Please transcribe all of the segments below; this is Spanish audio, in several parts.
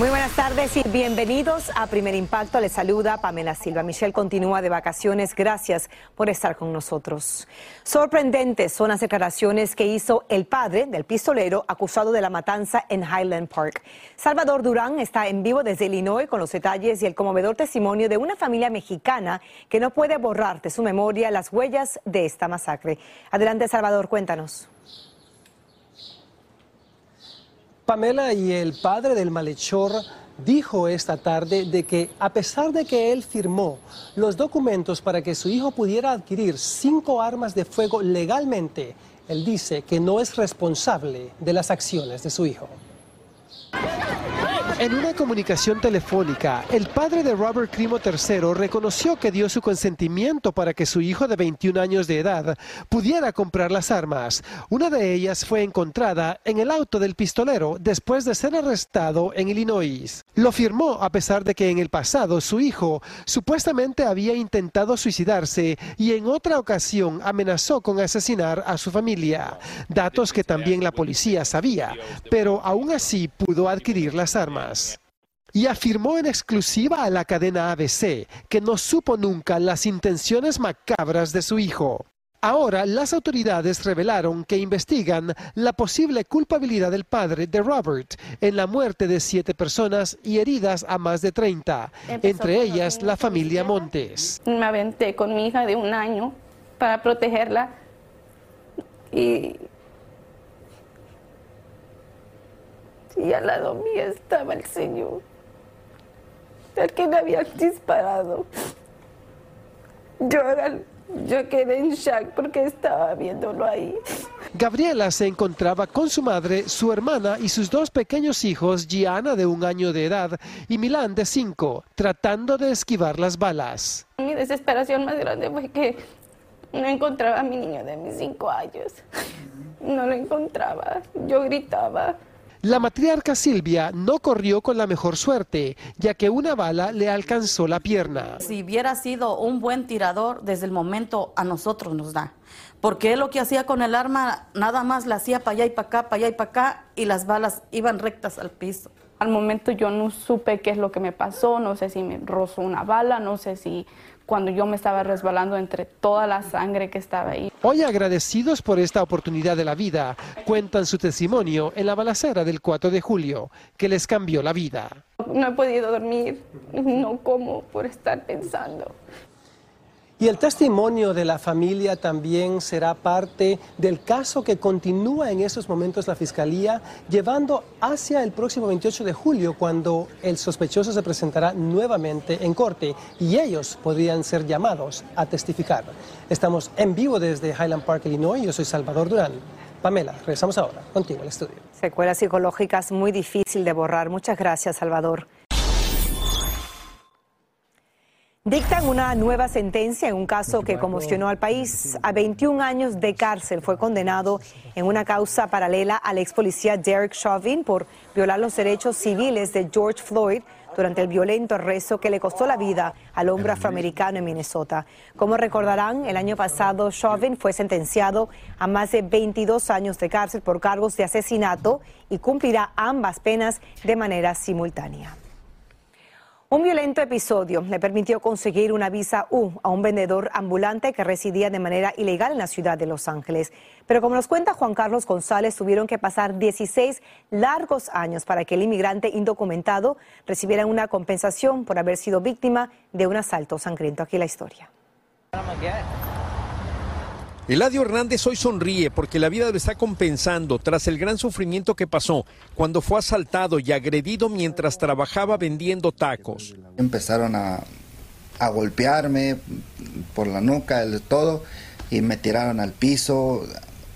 Muy buenas tardes y bienvenidos a Primer Impacto. Les saluda Pamela Silva. Michelle continúa de vacaciones. Gracias por estar con nosotros. Sorprendentes son las declaraciones que hizo el padre del pistolero acusado de la matanza en Highland Park. Salvador Durán está en vivo desde Illinois con los detalles y el conmovedor testimonio de una familia mexicana que no puede borrar de su memoria las huellas de esta masacre. Adelante, Salvador, cuéntanos. Pamela y el padre del malhechor dijo esta tarde de que a pesar de que él firmó los documentos para que su hijo pudiera adquirir cinco armas de fuego legalmente, él dice que no es responsable de las acciones de su hijo. En una comunicación telefónica, el padre de Robert Crimo III reconoció que dio su consentimiento para que su hijo de 21 años de edad pudiera comprar las armas. Una de ellas fue encontrada en el auto del pistolero después de ser arrestado en Illinois. Lo firmó a pesar de que en el pasado su hijo supuestamente había intentado suicidarse y en otra ocasión amenazó con asesinar a su familia. Datos que también la policía sabía, pero aún así pudo adquirir las armas y afirmó en exclusiva a la cadena ABC que no supo nunca las intenciones macabras de su hijo. Ahora las autoridades revelaron que investigan la posible culpabilidad del padre de Robert en la muerte de siete personas y heridas a más de 30, entre ellas la familia Montes. Me aventé con mi hija de un año para protegerla y y al lado mío estaba el señor, al que me habían disparado. Yo, yo quedé en shock porque estaba viéndolo ahí. Gabriela se encontraba con su madre, su hermana y sus dos pequeños hijos, Gianna de un año de edad y Milán de cinco, tratando de esquivar las balas. Mi desesperación más grande fue que no encontraba a mi niño de mis cinco años. No lo encontraba. Yo gritaba. La matriarca Silvia no corrió con la mejor suerte, ya que una bala le alcanzó la pierna. Si hubiera sido un buen tirador, desde el momento a nosotros nos da. Porque él lo que hacía con el arma, nada más la hacía para allá y para acá, para allá y para acá, y las balas iban rectas al piso. Al momento yo no supe qué es lo que me pasó, no sé si me rozó una bala, no sé si cuando yo me estaba resbalando entre toda la sangre que estaba ahí. Hoy agradecidos por esta oportunidad de la vida, cuentan su testimonio en la balacera del 4 de julio, que les cambió la vida. No he podido dormir, no como por estar pensando. Y el testimonio de la familia también será parte del caso que continúa en estos momentos la Fiscalía, llevando hacia el próximo 28 de julio, cuando el sospechoso se presentará nuevamente en corte y ellos podrían ser llamados a testificar. Estamos en vivo desde Highland Park, Illinois. Yo soy Salvador Durán Pamela, regresamos ahora contigo al estudio. Secuelas psicológicas muy difícil de borrar. Muchas gracias, Salvador. Dictan una nueva sentencia en un caso que conmocionó al país. A 21 años de cárcel fue condenado en una causa paralela al ex policía Derek Chauvin por violar los derechos civiles de George Floyd durante el violento arresto que le costó la vida al hombre afroamericano en Minnesota. Como recordarán, el año pasado Chauvin fue sentenciado a más de 22 años de cárcel por cargos de asesinato y cumplirá ambas penas de manera simultánea. Un violento episodio le permitió conseguir una visa U a un vendedor ambulante que residía de manera ilegal en la ciudad de Los Ángeles. Pero como nos cuenta Juan Carlos González, tuvieron que pasar 16 largos años para que el inmigrante indocumentado recibiera una compensación por haber sido víctima de un asalto sangriento. Aquí la historia. Eladio Hernández hoy sonríe porque la vida lo está compensando tras el gran sufrimiento que pasó cuando fue asaltado y agredido mientras trabajaba vendiendo tacos. Empezaron a, golpearme por la nuca, el todo, y me tiraron al piso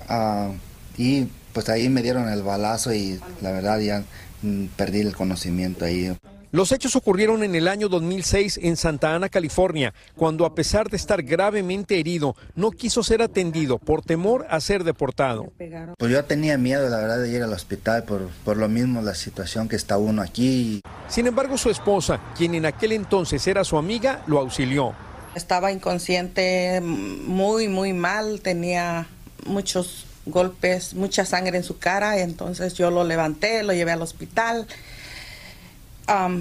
ah, y pues ahí me dieron el balazo y la verdad ya mm, perdí el conocimiento ahí. Los hechos ocurrieron en el año 2006 en Santa Ana, California, cuando a pesar de estar gravemente herido, no quiso ser atendido por temor a ser deportado. Pues yo tenía miedo, la verdad, de ir al hospital por, por lo mismo la situación que está uno aquí. Sin embargo, su esposa, quien en aquel entonces era su amiga, lo auxilió. Estaba inconsciente, muy, muy mal, tenía muchos golpes, mucha sangre en su cara, entonces yo lo levanté, lo llevé al hospital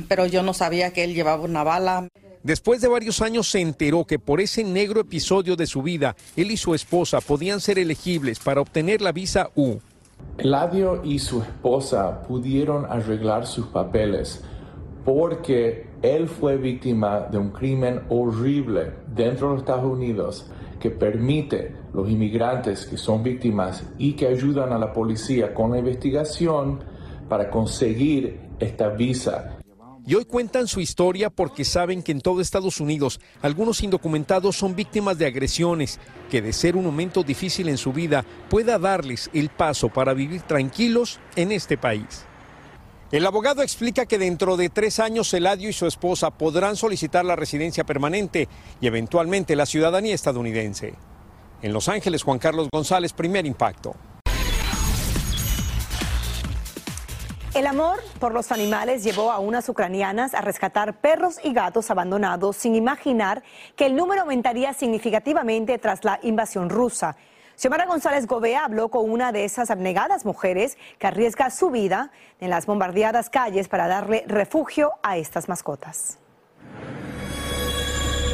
pero yo no sabía que él llevaba una bala. Después de varios años se enteró que por ese negro episodio de su vida, él y su esposa podían ser elegibles para obtener la visa U. Eladio y su esposa pudieron arreglar sus papeles porque él fue víctima de un crimen horrible dentro de los Estados Unidos que permite los inmigrantes que son víctimas y que ayudan a la policía con la investigación para conseguir esta visa. Y hoy cuentan su historia porque saben que en todo Estados Unidos algunos indocumentados son víctimas de agresiones, que de ser un momento difícil en su vida pueda darles el paso para vivir tranquilos en este país. El abogado explica que dentro de tres años Eladio y su esposa podrán solicitar la residencia permanente y eventualmente la ciudadanía estadounidense. En Los Ángeles, Juan Carlos González, primer impacto. El amor por los animales llevó a unas ucranianas a rescatar perros y gatos abandonados sin imaginar que el número aumentaría significativamente tras la invasión rusa. Xiomara González Gobea habló con una de esas abnegadas mujeres que arriesga su vida en las bombardeadas calles para darle refugio a estas mascotas.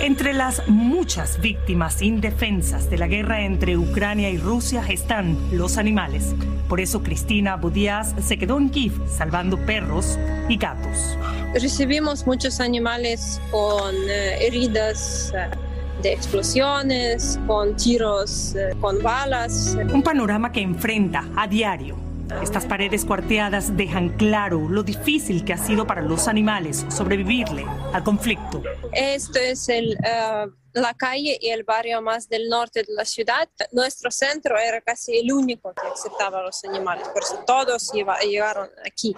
Entre las muchas víctimas indefensas de la guerra entre Ucrania y Rusia están los animales. Por eso Cristina Budias se quedó en Kiev salvando perros y gatos. Recibimos muchos animales con eh, heridas eh, de explosiones, con tiros, eh, con balas. Un panorama que enfrenta a diario estas paredes cuarteadas dejan claro lo difícil que ha sido para los animales sobrevivirle al conflicto. Esto es el, eh, la calle y el barrio más del norte de la ciudad. Nuestro centro era casi el único que aceptaba a los animales, por eso todos llegaron aquí.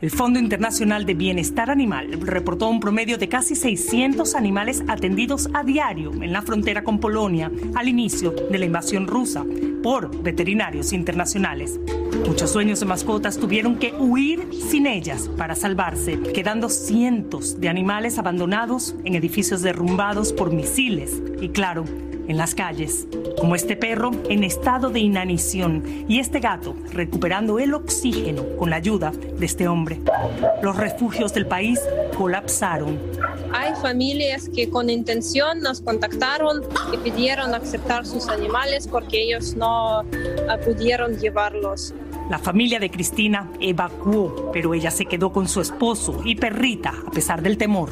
El Fondo Internacional de Bienestar Animal reportó un promedio de casi 600 animales atendidos a diario en la frontera con Polonia al inicio de la invasión rusa por veterinarios internacionales. Muchos sueños de mascotas tuvieron que huir sin ellas para salvarse, quedando cientos de animales abandonados en edificios derrumbados por misiles y, claro, en las calles, como este perro en estado de inanición y este gato recuperando el oxígeno con la ayuda de este hombre. Los refugios del país colapsaron. Hay familias que con intención nos contactaron y pidieron aceptar sus animales porque ellos no pudieron llevarlos. La familia de Cristina evacuó, pero ella se quedó con su esposo y perrita a pesar del temor.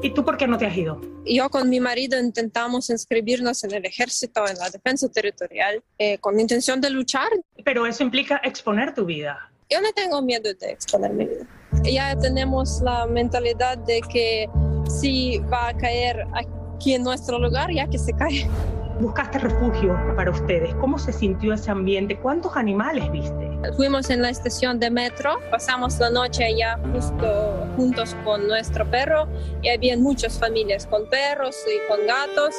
¿Y tú por qué no te has ido? Yo con mi marido intentamos inscribirnos en el ejército, en la defensa territorial, eh, con intención de luchar. Pero eso implica exponer tu vida. Yo no tengo miedo de exponer mi vida. Ya tenemos la mentalidad de que si va a caer aquí en nuestro lugar, ya que se cae. Buscaste refugio para ustedes. ¿Cómo se sintió ese ambiente? ¿Cuántos animales viste? Fuimos en la estación de metro, pasamos la noche allá justo juntos con nuestro perro y había muchas familias con perros y con gatos.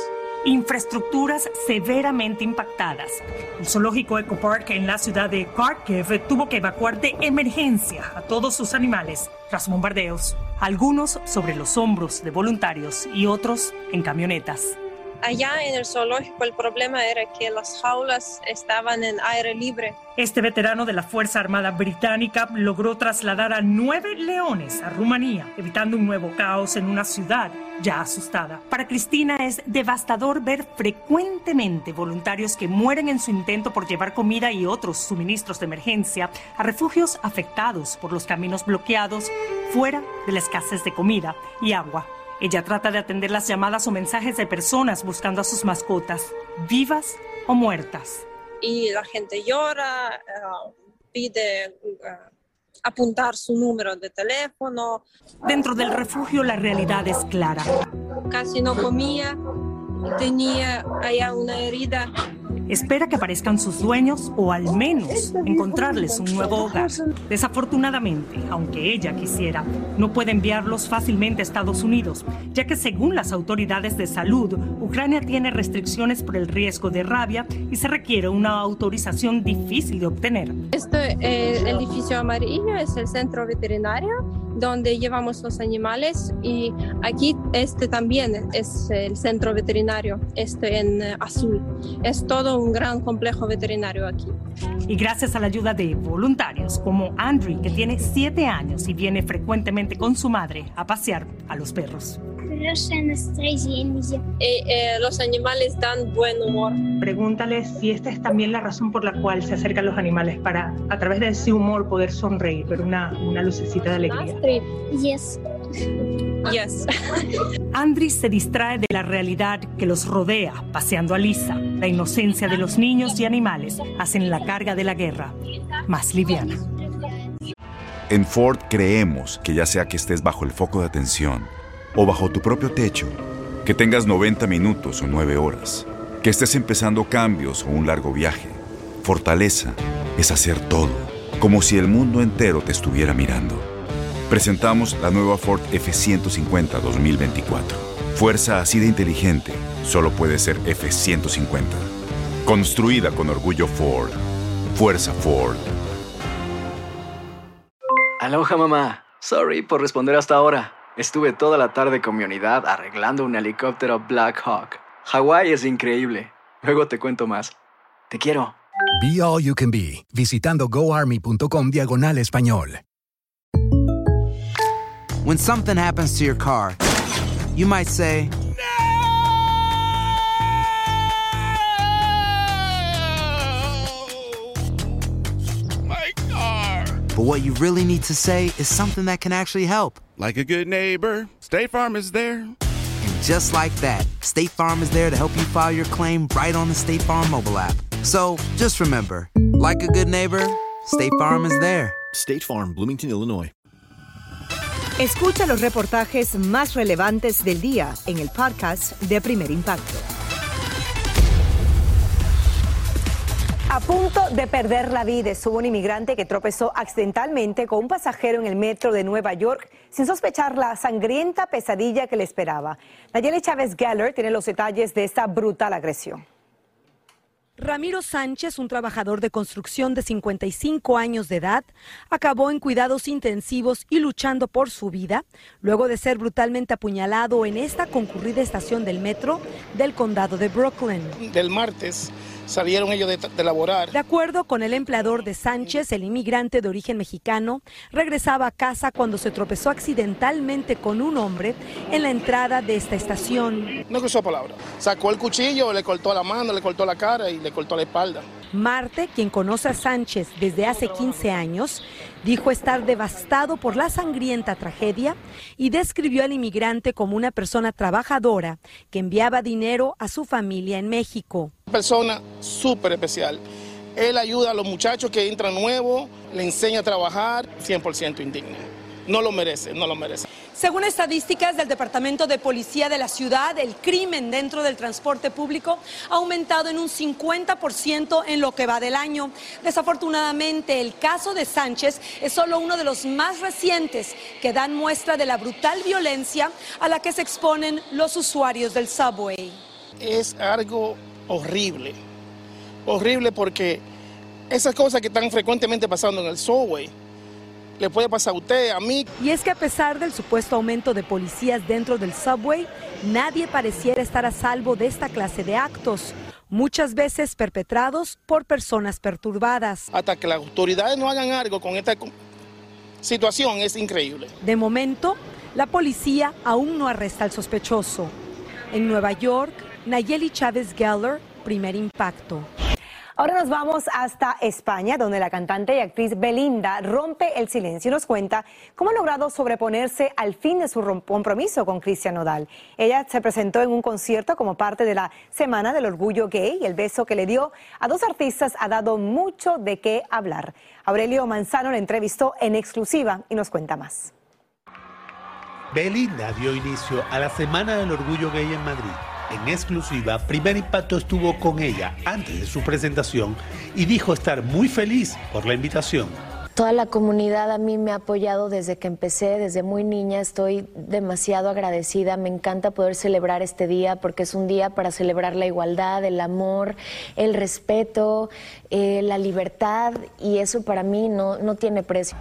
Infraestructuras severamente impactadas. El zoológico Eco Park en la ciudad de Kharkiv tuvo que evacuar de emergencia a todos sus animales tras bombardeos, algunos sobre los hombros de voluntarios y otros en camionetas. Allá en el zoológico el problema era que las jaulas estaban en aire libre. Este veterano de la Fuerza Armada Británica logró trasladar a nueve leones a Rumanía, evitando un nuevo caos en una ciudad ya asustada. Para Cristina es devastador ver frecuentemente voluntarios que mueren en su intento por llevar comida y otros suministros de emergencia a refugios afectados por los caminos bloqueados fuera de la escasez de comida y agua. Ella trata de atender las llamadas o mensajes de personas buscando a sus mascotas, vivas o muertas. Y la gente llora, eh, pide eh, apuntar su número de teléfono. Dentro del refugio la realidad es clara. Casi no comía, tenía allá una herida espera que aparezcan sus dueños o al menos encontrarles un nuevo hogar. Desafortunadamente, aunque ella quisiera, no puede enviarlos fácilmente a Estados Unidos, ya que según las autoridades de salud, Ucrania tiene restricciones por el riesgo de rabia y se requiere una autorización difícil de obtener. Este eh, edificio amarillo es el centro veterinario donde llevamos los animales y aquí este también es el centro veterinario, este en eh, azul. Es todo un gran complejo veterinario aquí. Y gracias a la ayuda de voluntarios como Andrew, que tiene siete años y viene frecuentemente con su madre a pasear a los perros. Eh, eh, los animales dan buen humor. Pregúntale si esta es también la razón por la cual se acercan los animales, para a través de ese humor poder sonreír, ver una, una lucecita de alegría. Yes. Yes. Andri se distrae de la realidad que los rodea, paseando a Lisa. La inocencia de los niños y animales hacen la carga de la guerra más liviana. En Ford creemos que ya sea que estés bajo el foco de atención o bajo tu propio techo, que tengas 90 minutos o 9 horas, que estés empezando cambios o un largo viaje, fortaleza es hacer todo, como si el mundo entero te estuviera mirando. Presentamos la nueva Ford F150 2024. Fuerza así de inteligente solo puede ser F150. Construida con orgullo Ford. Fuerza Ford. Aloha mamá. Sorry por responder hasta ahora. Estuve toda la tarde con mi unidad arreglando un helicóptero Black Hawk. Hawái es increíble. Luego te cuento más. Te quiero. Be All You Can Be, visitando goarmy.com diagonal español. When something happens to your car, you might say, My car! But what you really need to say is something that can actually help. Like a good neighbor, State Farm is there. And just like that, State Farm is there to help you file your claim right on the State Farm mobile app. So just remember, like a good neighbor, State Farm is there. State Farm, Bloomington, Illinois. Escucha los reportajes más relevantes del día en el podcast de Primer Impacto. A punto de perder la vida estuvo un inmigrante que tropezó accidentalmente con un pasajero en el metro de Nueva York sin sospechar la sangrienta pesadilla que le esperaba. Nayeli Chávez Geller tiene los detalles de esta brutal agresión. Ramiro Sánchez, un trabajador de construcción de 55 años de edad, acabó en cuidados intensivos y luchando por su vida luego de ser brutalmente apuñalado en esta concurrida estación del metro del condado de Brooklyn. Del martes salieron ellos de, de, laborar. De acuerdo con el empleador de Sánchez, el inmigrante de origen mexicano regresaba a casa cuando se tropezó accidentalmente con un hombre en la entrada de esta estación. No cruzó palabra. Sacó el cuchillo, le cortó la mano, le cortó la cara y le cortó la espalda. Marte, quien conoce a Sánchez desde hace 15 años, dijo estar devastado por la sangrienta tragedia y describió al inmigrante como una persona trabajadora que enviaba dinero a su familia en México. Persona súper especial. Él ayuda a los muchachos que entran nuevos, le enseña a trabajar 100% indigna. no lo merece, no lo merece. Según estadísticas del Departamento de Policía de la ciudad, el crimen dentro del transporte público ha aumentado en un 50% en lo que va del año. Desafortunadamente, el caso de Sánchez es solo uno de los más recientes que dan muestra de la brutal violencia a la que se exponen los usuarios del subway. Es algo horrible, horrible porque esas cosas que están frecuentemente pasando en el subway, le puede pasar a usted, a mí. Y es que a pesar del supuesto aumento de policías dentro del subway, nadie pareciera estar a salvo de esta clase de actos, muchas veces perpetrados por personas perturbadas. Hasta que las autoridades no hagan algo con esta situación es increíble. De momento, la policía aún no arresta al sospechoso. En Nueva York, Nayeli Chávez Geller, primer impacto. Ahora nos vamos hasta España, donde la cantante y actriz Belinda rompe el silencio y nos cuenta cómo ha logrado sobreponerse al fin de su compromiso con Cristian Nodal. Ella se presentó en un concierto como parte de la Semana del Orgullo Gay y el beso que le dio a dos artistas ha dado mucho de qué hablar. Aurelio Manzano la entrevistó en exclusiva y nos cuenta más. Belinda dio inicio a la Semana del Orgullo Gay en Madrid en exclusiva, Primer Impacto estuvo con ella antes de su presentación y dijo estar muy feliz por la invitación. Toda la comunidad a mí me ha apoyado desde que empecé, desde muy niña. Estoy demasiado agradecida. Me encanta poder celebrar este día porque es un día para celebrar la igualdad, el amor, el respeto, eh, la libertad y eso para mí no, no tiene precio.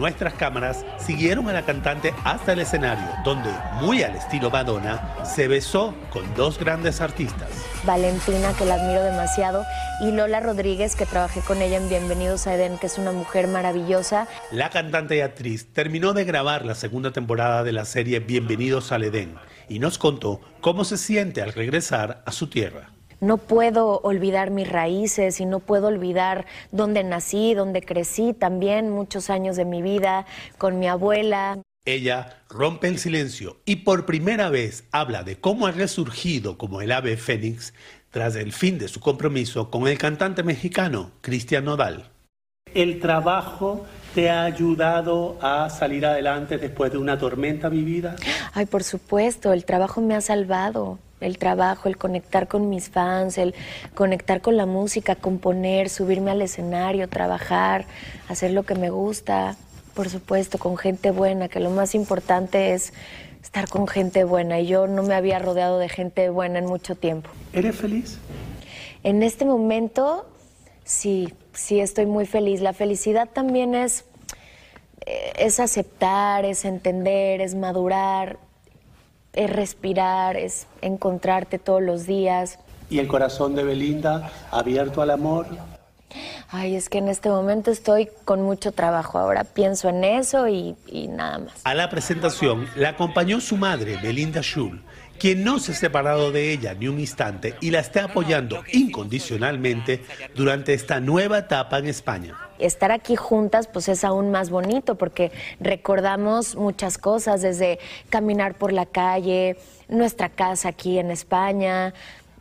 Nuestras cámaras siguieron a la cantante hasta el escenario, donde, muy al estilo Madonna, se besó con dos grandes artistas. Valentina, que la admiro demasiado, y Lola Rodríguez, que trabajé con ella en Bienvenidos a Eden, que es una mujer maravillosa. La cantante y actriz terminó de grabar la segunda temporada de la serie Bienvenidos al Edén y nos contó cómo se siente al regresar a su tierra no puedo olvidar mis raíces y no puedo olvidar dónde nací, dónde crecí también muchos años de mi vida con mi abuela. Ella rompe el silencio y por primera vez habla de cómo ha resurgido como el ave fénix tras el fin de su compromiso con el cantante mexicano Cristian Nodal. El trabajo te ha ayudado a salir adelante después de una tormenta vivida? Ay, por supuesto, el trabajo me ha salvado el trabajo, el conectar con mis fans, el conectar con la música, componer, subirme al escenario, trabajar, hacer lo que me gusta, por supuesto, con gente buena, que lo más importante es estar con gente buena y yo no me había rodeado de gente buena en mucho tiempo. ¿Eres feliz? En este momento, sí, sí estoy muy feliz. La felicidad también es, eh, es aceptar, es entender, es madurar, es respirar, es encontrarte todos los días. ¿Y el corazón de Belinda abierto al amor? Ay, es que en este momento estoy con mucho trabajo. Ahora pienso en eso y, nada más. A la presentación la acompañó su madre, Belinda Schul, quien no se ha separado de ella ni un instante y la está apoyando incondicionalmente durante esta nueva etapa en España estar aquí juntas pues es aún más bonito porque recordamos muchas cosas, desde caminar por la calle, nuestra casa aquí en España,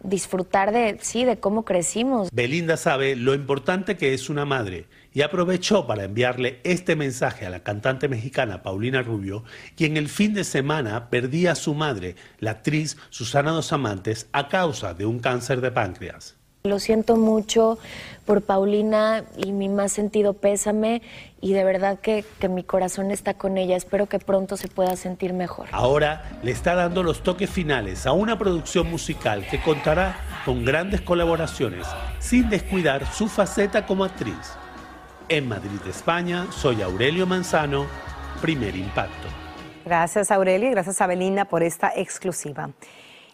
disfrutar de, sí, de cómo crecimos. Belinda sabe lo importante que es una madre y aprovechó para enviarle este mensaje a la cantante mexicana Paulina Rubio, quien el fin de semana perdía a su madre, la actriz Susana Dos Amantes, a causa de un cáncer de páncreas. Lo siento mucho por Paulina y mi más sentido pésame y de verdad que, que, mi corazón está con ella. Espero que pronto se pueda sentir mejor. Ahora le está dando los toques finales a una producción musical que contará con grandes colaboraciones sin descuidar su faceta como actriz. En Madrid, España, soy Aurelio Manzano, Primer Impacto. Gracias Aurelio y gracias a Belinda por esta exclusiva.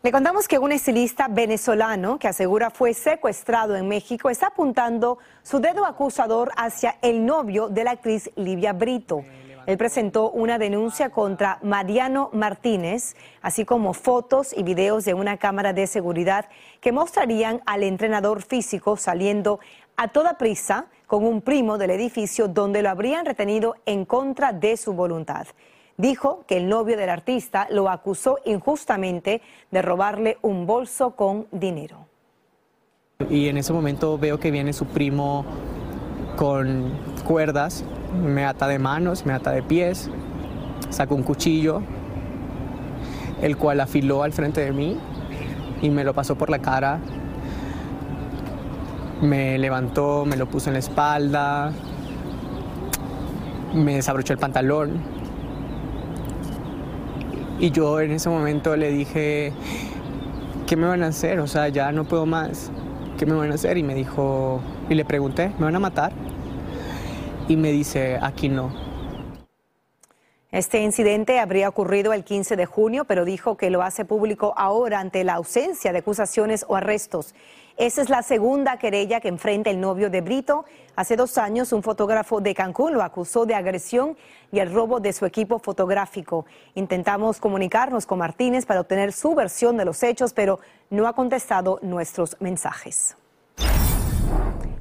Le contamos que un estilista venezolano que asegura fue secuestrado en México está apuntando su dedo acusador hacia el novio de la actriz Livia Brito. Él presentó una denuncia contra Mariano Martínez, así como fotos y videos de una cámara de seguridad que mostrarían al entrenador físico saliendo a toda prisa con un primo del edificio donde lo habrían retenido en contra de su voluntad dijo que el novio del artista lo acusó injustamente de robarle un bolso con dinero. Y en ese momento veo que viene su primo con cuerdas me ata de manos, me ata de pies, sacó un cuchillo, el cual afiló al frente de mí y me lo pasó por la cara. Me levantó, me lo puso en la espalda, me desabrochó el pantalón. Y yo en ese momento le dije, ¿qué me van a hacer? O sea, ya no puedo más. ¿Qué me van a hacer? Y me dijo, y le pregunté, ¿me van a matar? Y me dice, aquí no. Este incidente habría ocurrido el 15 de junio, pero dijo que lo hace público ahora ante la ausencia de acusaciones o arrestos. Esa es la segunda querella que enfrenta el novio de Brito. Hace dos años, un fotógrafo de Cancún lo acusó de agresión y el robo de su equipo fotográfico. Intentamos comunicarnos con Martínez para obtener su versión de los hechos, pero no ha contestado nuestros mensajes.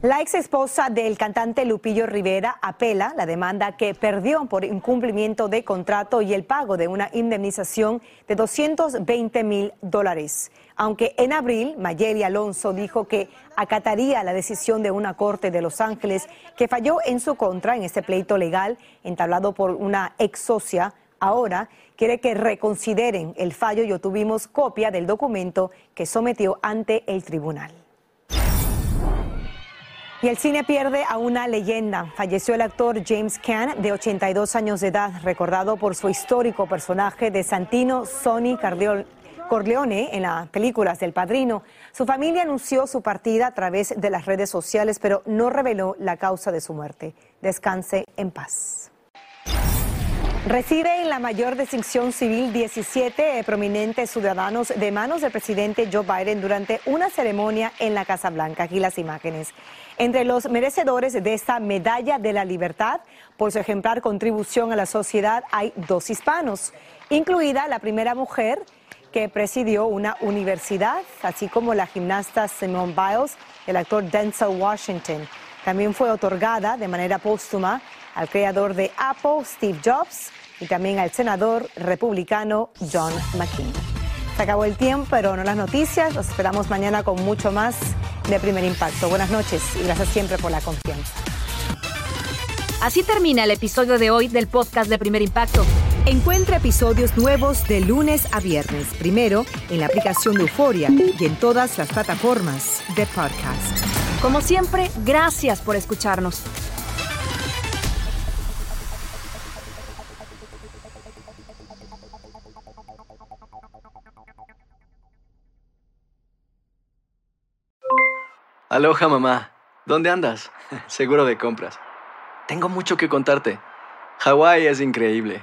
La ex esposa del cantante Lupillo Rivera apela la demanda que perdió por incumplimiento de contrato y el pago de una indemnización de 220 mil dólares. Aunque en abril Mayeli Alonso dijo que acataría la decisión de una corte de Los Ángeles que falló en su contra en este pleito legal entablado por una ex socia, ahora quiere que reconsideren el fallo y obtuvimos copia del documento que sometió ante el tribunal. Y el cine pierde a una leyenda. Falleció el actor James Caan, de 82 años de edad, recordado por su histórico personaje de Santino Sonny Corleone en las películas del Padrino. Su familia anunció su partida a través de las redes sociales, pero no reveló la causa de su muerte. Descanse en paz. Recibe en la mayor distinción civil 17 prominentes ciudadanos de manos del presidente Joe Biden durante una ceremonia en la Casa Blanca. Aquí las imágenes. Entre los merecedores de esta medalla de la libertad por su ejemplar contribución a la sociedad hay dos hispanos, incluida la primera mujer que presidió una universidad, así como la gimnasta Simone Biles, el actor Denzel Washington. También fue otorgada de manera póstuma al creador de Apple, Steve Jobs, y también al senador republicano John McCain. Se acabó el tiempo, pero no las noticias. Los esperamos mañana con mucho más de Primer Impacto. Buenas noches y gracias siempre por la confianza. Así termina el episodio de hoy del podcast de Primer Impacto. Encuentra episodios nuevos de lunes a viernes, primero en la aplicación de Euforia y en todas las plataformas de podcast. Como siempre, gracias por escucharnos. Aloha mamá, ¿dónde andas? Seguro de compras. Tengo mucho que contarte. Hawái es increíble.